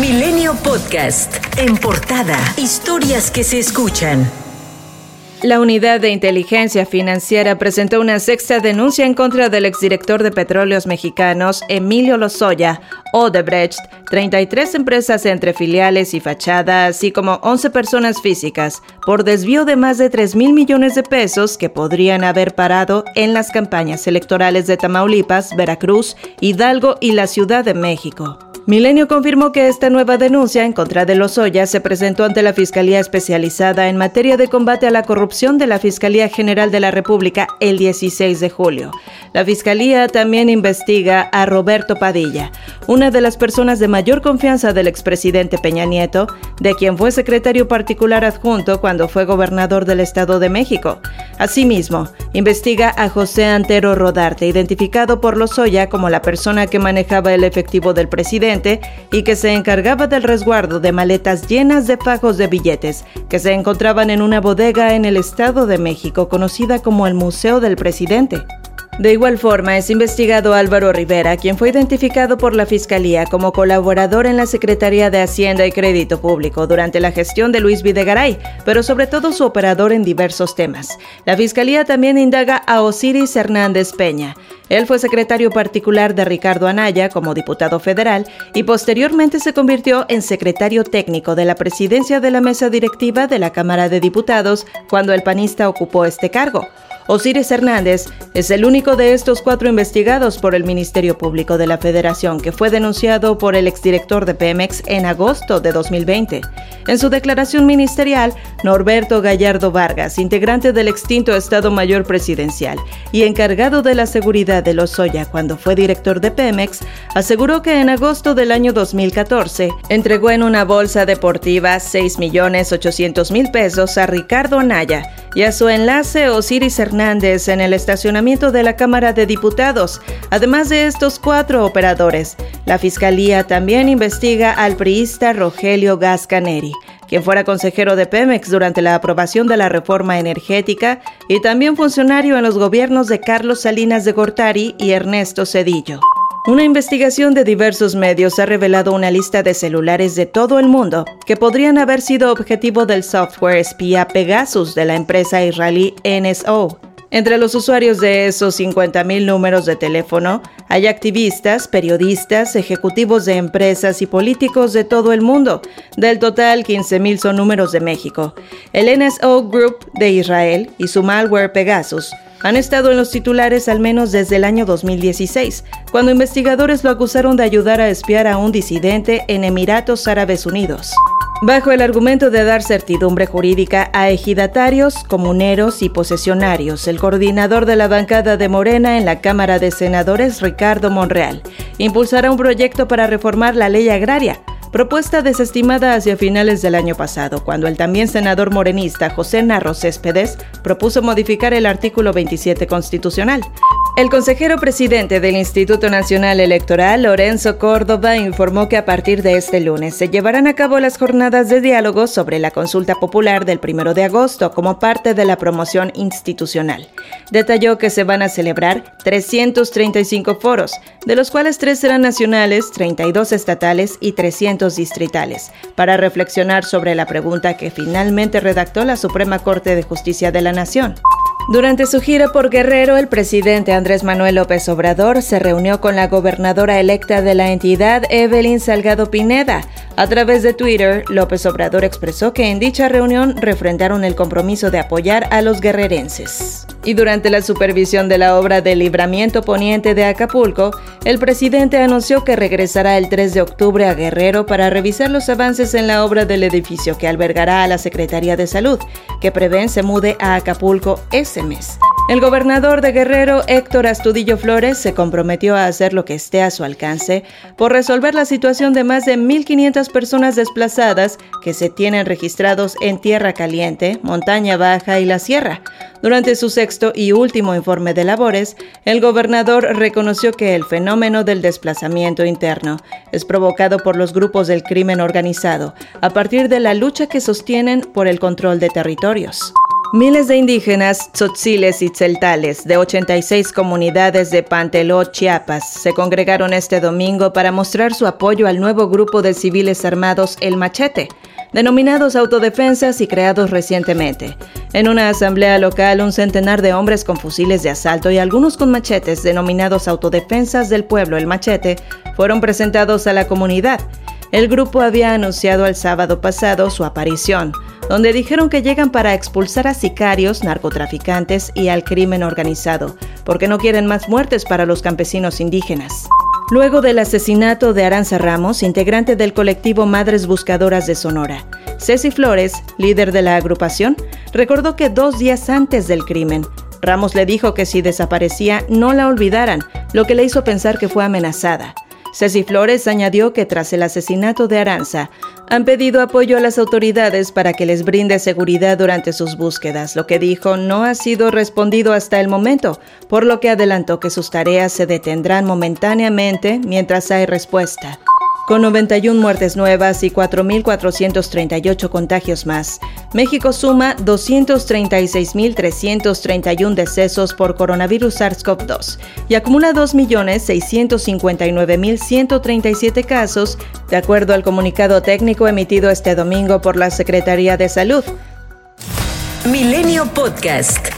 Milenio Podcast. En portada. Historias que se escuchan. La Unidad de Inteligencia Financiera presentó una sexta denuncia en contra del exdirector de Petróleos Mexicanos, Emilio Lozoya, Odebrecht, 33 empresas entre filiales y fachada, así como 11 personas físicas, por desvío de más de 3 mil millones de pesos que podrían haber parado en las campañas electorales de Tamaulipas, Veracruz, Hidalgo y la Ciudad de México. Milenio confirmó que esta nueva denuncia en contra de Lozoya se presentó ante la Fiscalía Especializada en materia de combate a la corrupción de la Fiscalía General de la República el 16 de julio. La Fiscalía también investiga a Roberto Padilla, una de las personas de mayor confianza del expresidente Peña Nieto, de quien fue secretario particular adjunto cuando fue gobernador del Estado de México. Asimismo, investiga a José Antero Rodarte, identificado por Lozoya como la persona que manejaba el efectivo del presidente y que se encargaba del resguardo de maletas llenas de fajos de billetes que se encontraban en una bodega en el Estado de México conocida como el Museo del Presidente. De igual forma, es investigado Álvaro Rivera, quien fue identificado por la Fiscalía como colaborador en la Secretaría de Hacienda y Crédito Público durante la gestión de Luis Videgaray, pero sobre todo su operador en diversos temas. La Fiscalía también indaga a Osiris Hernández Peña. Él fue secretario particular de Ricardo Anaya como diputado federal y posteriormente se convirtió en secretario técnico de la presidencia de la mesa directiva de la Cámara de Diputados cuando el panista ocupó este cargo. Osiris Hernández es el único de estos cuatro investigados por el Ministerio Público de la Federación que fue denunciado por el exdirector de Pemex en agosto de 2020. En su declaración ministerial, Norberto Gallardo Vargas, integrante del extinto Estado Mayor Presidencial y encargado de la seguridad de Lozoya cuando fue director de Pemex, aseguró que en agosto del año 2014 entregó en una bolsa deportiva 6.800.000 pesos a Ricardo Naya y a su enlace Osiris Hernández en el estacionamiento de la Cámara de Diputados. Además de estos cuatro operadores, la Fiscalía también investiga al priista Rogelio Gascaneri, quien fuera consejero de Pemex durante la aprobación de la reforma energética y también funcionario en los gobiernos de Carlos Salinas de Gortari y Ernesto Cedillo. Una investigación de diversos medios ha revelado una lista de celulares de todo el mundo que podrían haber sido objetivo del software espía Pegasus de la empresa israelí NSO. Entre los usuarios de esos 50.000 números de teléfono hay activistas, periodistas, ejecutivos de empresas y políticos de todo el mundo. Del total, 15.000 son números de México. El NSO Group de Israel y su malware Pegasus han estado en los titulares al menos desde el año 2016, cuando investigadores lo acusaron de ayudar a espiar a un disidente en Emiratos Árabes Unidos. Bajo el argumento de dar certidumbre jurídica a ejidatarios, comuneros y posesionarios, el coordinador de la bancada de Morena en la Cámara de Senadores, Ricardo Monreal, impulsará un proyecto para reformar la ley agraria propuesta desestimada hacia finales del año pasado, cuando el también senador morenista José Narro Céspedes propuso modificar el artículo 27 constitucional. El consejero presidente del Instituto Nacional Electoral, Lorenzo Córdoba, informó que a partir de este lunes se llevarán a cabo las jornadas de diálogo sobre la consulta popular del 1 de agosto como parte de la promoción institucional. Detalló que se van a celebrar 335 foros, de los cuales tres serán nacionales, 32 estatales y 300 distritales, para reflexionar sobre la pregunta que finalmente redactó la Suprema Corte de Justicia de la Nación. Durante su gira por Guerrero, el presidente Andrés Manuel López Obrador se reunió con la gobernadora electa de la entidad, Evelyn Salgado Pineda. A través de Twitter, López Obrador expresó que en dicha reunión refrendaron el compromiso de apoyar a los guerrerenses. Y durante la supervisión de la obra de libramiento poniente de Acapulco, el presidente anunció que regresará el 3 de octubre a Guerrero para revisar los avances en la obra del edificio que albergará a la Secretaría de Salud, que prevén se mude a Acapulco ese mes. El gobernador de Guerrero, Héctor Astudillo Flores, se comprometió a hacer lo que esté a su alcance por resolver la situación de más de 1.500 personas desplazadas que se tienen registrados en Tierra Caliente, Montaña Baja y la Sierra. Durante su sexto y último informe de labores, el gobernador reconoció que el fenómeno del desplazamiento interno es provocado por los grupos del crimen organizado, a partir de la lucha que sostienen por el control de territorios. Miles de indígenas, tzotziles y tzeltales de 86 comunidades de Panteló, Chiapas, se congregaron este domingo para mostrar su apoyo al nuevo grupo de civiles armados El Machete, denominados autodefensas y creados recientemente. En una asamblea local, un centenar de hombres con fusiles de asalto y algunos con machetes, denominados autodefensas del pueblo El Machete, fueron presentados a la comunidad. El grupo había anunciado el sábado pasado su aparición donde dijeron que llegan para expulsar a sicarios, narcotraficantes y al crimen organizado, porque no quieren más muertes para los campesinos indígenas. Luego del asesinato de Aranza Ramos, integrante del colectivo Madres Buscadoras de Sonora, Ceci Flores, líder de la agrupación, recordó que dos días antes del crimen, Ramos le dijo que si desaparecía no la olvidaran, lo que le hizo pensar que fue amenazada. Ceci Flores añadió que tras el asesinato de Aranza, han pedido apoyo a las autoridades para que les brinde seguridad durante sus búsquedas, lo que dijo no ha sido respondido hasta el momento, por lo que adelantó que sus tareas se detendrán momentáneamente mientras hay respuesta. Con 91 muertes nuevas y 4.438 contagios más, México suma 236.331 decesos por coronavirus SARS-CoV-2 y acumula 2.659.137 casos, de acuerdo al comunicado técnico emitido este domingo por la Secretaría de Salud. Milenio Podcast.